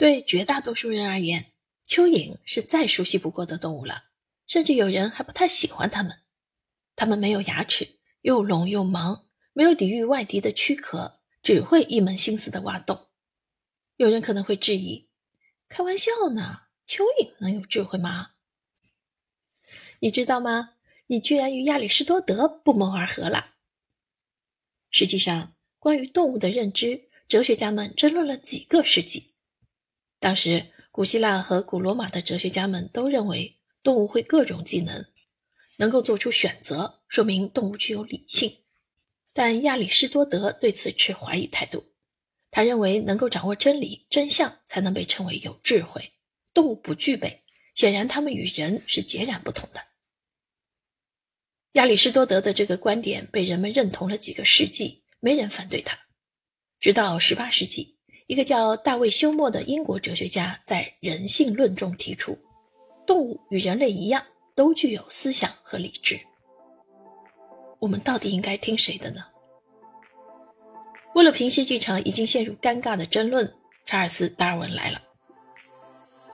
对绝大多数人而言，蚯蚓是再熟悉不过的动物了，甚至有人还不太喜欢它们。它们没有牙齿，又聋又盲，没有抵御外敌的躯壳，只会一门心思的挖洞。有人可能会质疑：开玩笑呢？蚯蚓能有智慧吗？你知道吗？你居然与亚里士多德不谋而合了。实际上，关于动物的认知，哲学家们争论了几个世纪。当时，古希腊和古罗马的哲学家们都认为动物会各种技能，能够做出选择，说明动物具有理性。但亚里士多德对此持怀疑态度。他认为，能够掌握真理真相，才能被称为有智慧。动物不具备，显然它们与人是截然不同的。亚里士多德的这个观点被人们认同了几个世纪，没人反对他，直到十八世纪。一个叫大卫·休谟的英国哲学家在《人性论》中提出，动物与人类一样，都具有思想和理智。我们到底应该听谁的呢？为了平息这场已经陷入尴尬的争论，查尔斯·达尔文来了。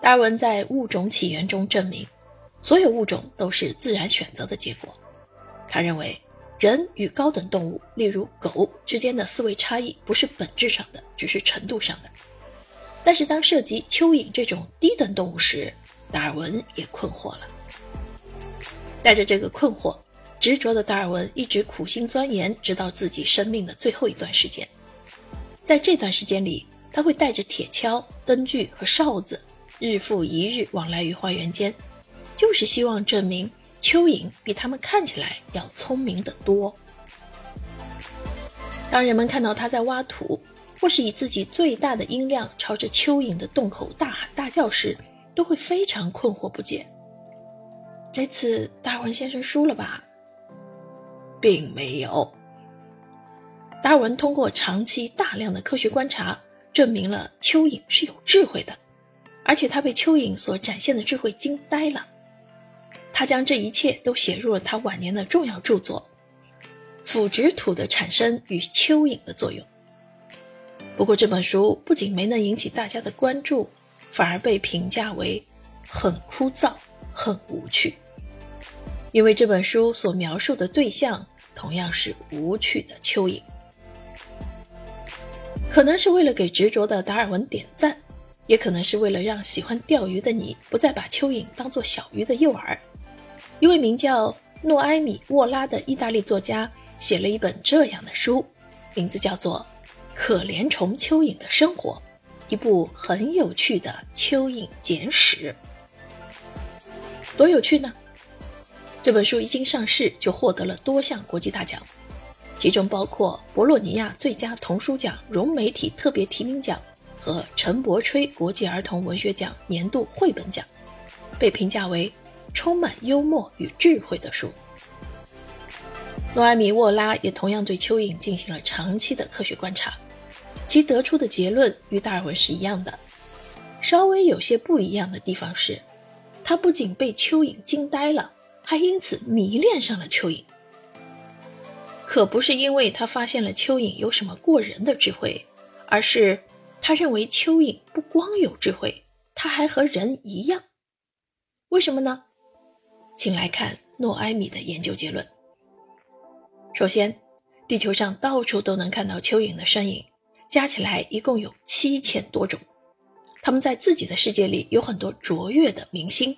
达尔文在《物种起源》中证明，所有物种都是自然选择的结果。他认为。人与高等动物，例如狗之间的思维差异不是本质上的，只是程度上的。但是当涉及蚯蚓这种低等动物时，达尔文也困惑了。带着这个困惑，执着的达尔文一直苦心钻研，直到自己生命的最后一段时间。在这段时间里，他会带着铁锹、灯具和哨子，日复一日往来于花园间，就是希望证明。蚯蚓比他们看起来要聪明得多。当人们看到他在挖土，或是以自己最大的音量朝着蚯蚓的洞口大喊大叫时，都会非常困惑不解。这次达尔文先生输了吧？并没有。达尔文通过长期大量的科学观察，证明了蚯蚓是有智慧的，而且他被蚯蚓所展现的智慧惊呆了。他将这一切都写入了他晚年的重要著作《腐殖土的产生与蚯蚓的作用》。不过，这本书不仅没能引起大家的关注，反而被评价为很枯燥、很无趣。因为这本书所描述的对象同样是无趣的蚯蚓。可能是为了给执着的达尔文点赞，也可能是为了让喜欢钓鱼的你不再把蚯蚓当作小鱼的诱饵。一位名叫诺埃米·沃拉的意大利作家写了一本这样的书，名字叫做《可怜虫蚯蚓的生活》，一部很有趣的蚯蚓简史。多有趣呢！这本书一经上市就获得了多项国际大奖，其中包括博洛尼亚最佳童书奖融媒体特别提名奖和陈伯吹国际儿童文学奖年度绘本奖，被评价为。充满幽默与智慧的书。诺埃米·沃拉也同样对蚯蚓进行了长期的科学观察，其得出的结论与达尔文是一样的。稍微有些不一样的地方是，他不仅被蚯蚓惊呆了，还因此迷恋上了蚯蚓。可不是因为他发现了蚯蚓有什么过人的智慧，而是他认为蚯蚓不光有智慧，它还和人一样。为什么呢？请来看诺埃米的研究结论。首先，地球上到处都能看到蚯蚓的身影，加起来一共有七千多种。它们在自己的世界里有很多卓越的明星。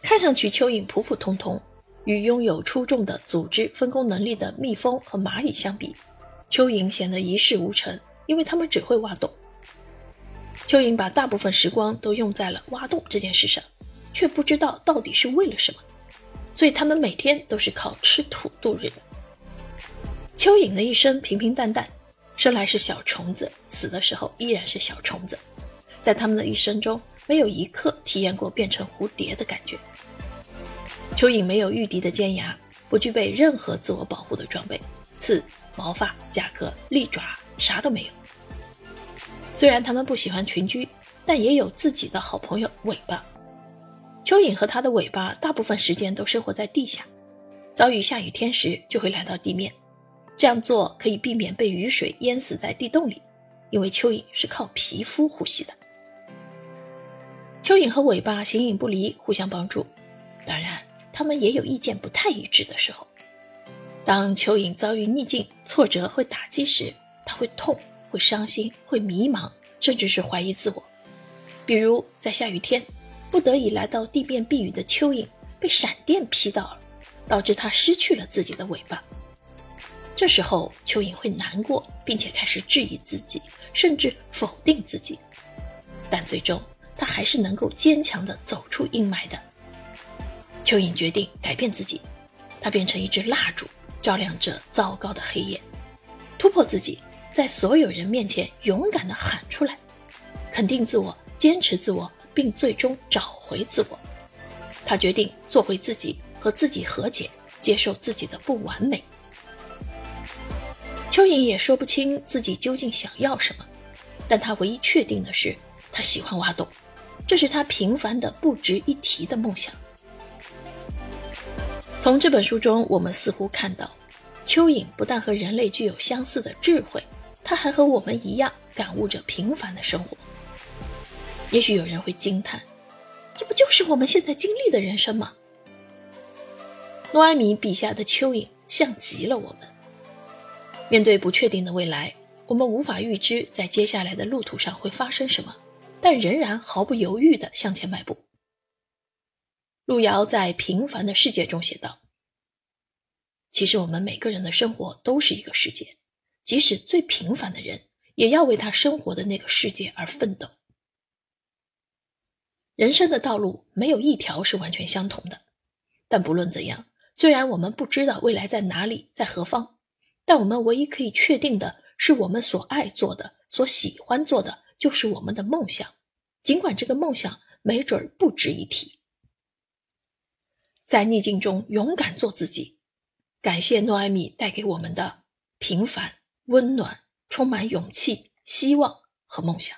看上去蚯蚓普普通通，与拥有出众的组织分工能力的蜜蜂和蚂蚁相比，蚯蚓显得一事无成，因为它们只会挖洞。蚯蚓把大部分时光都用在了挖洞这件事上。却不知道到底是为了什么，所以他们每天都是靠吃土度日。蚯蚓的一生平平淡淡，生来是小虫子，死的时候依然是小虫子。在他们的一生中，没有一刻体验过变成蝴蝶的感觉。蚯蚓没有御敌的尖牙，不具备任何自我保护的装备，刺、毛发、甲壳、利爪，啥都没有。虽然他们不喜欢群居，但也有自己的好朋友——尾巴。蚯蚓和它的尾巴大部分时间都生活在地下，遭遇下雨天时就会来到地面。这样做可以避免被雨水淹死在地洞里，因为蚯蚓是靠皮肤呼吸的。蚯蚓和尾巴形影不离，互相帮助。当然，他们也有意见不太一致的时候。当蚯蚓遭遇逆境、挫折或打击时，它会痛、会伤心、会迷茫，甚至是怀疑自我。比如在下雨天，不得已来到地面避雨的蚯蚓被闪电劈到了，导致它失去了自己的尾巴。这时候，蚯蚓会难过，并且开始质疑自己，甚至否定自己。但最终，它还是能够坚强地走出阴霾的。蚯蚓决定改变自己，它变成一支蜡烛，照亮着糟糕的黑夜，突破自己，在所有人面前勇敢地喊出来，肯定自我，坚持自我，并最终找回自我。他决定做回自己，和自己和解，接受自己的不完美。蚯蚓也说不清自己究竟想要什么，但他唯一确定的是，他喜欢挖洞，这是他平凡的不值一提的梦想。从这本书中，我们似乎看到，蚯蚓不但和人类具有相似的智慧，它还和我们一样感悟着平凡的生活。也许有人会惊叹：“这不就是我们现在经历的人生吗？”诺埃米笔下的蚯蚓像极了我们。面对不确定的未来，我们无法预知在接下来的路途上会发生什么，但仍然毫不犹豫地向前迈步。路遥在《平凡的世界》中写道：“其实我们每个人的生活都是一个世界，即使最平凡的人，也要为他生活的那个世界而奋斗。人生的道路没有一条是完全相同的，但不论怎样，虽然我们不知道未来在哪里，在何方，但我们唯一可以确定的是，我们所爱做的、所喜欢做的，就是我们的梦想，尽管这个梦想没准儿不值一提。”在逆境中勇敢做自己，感谢诺艾米带给我们的平凡、温暖、充满勇气、希望和梦想。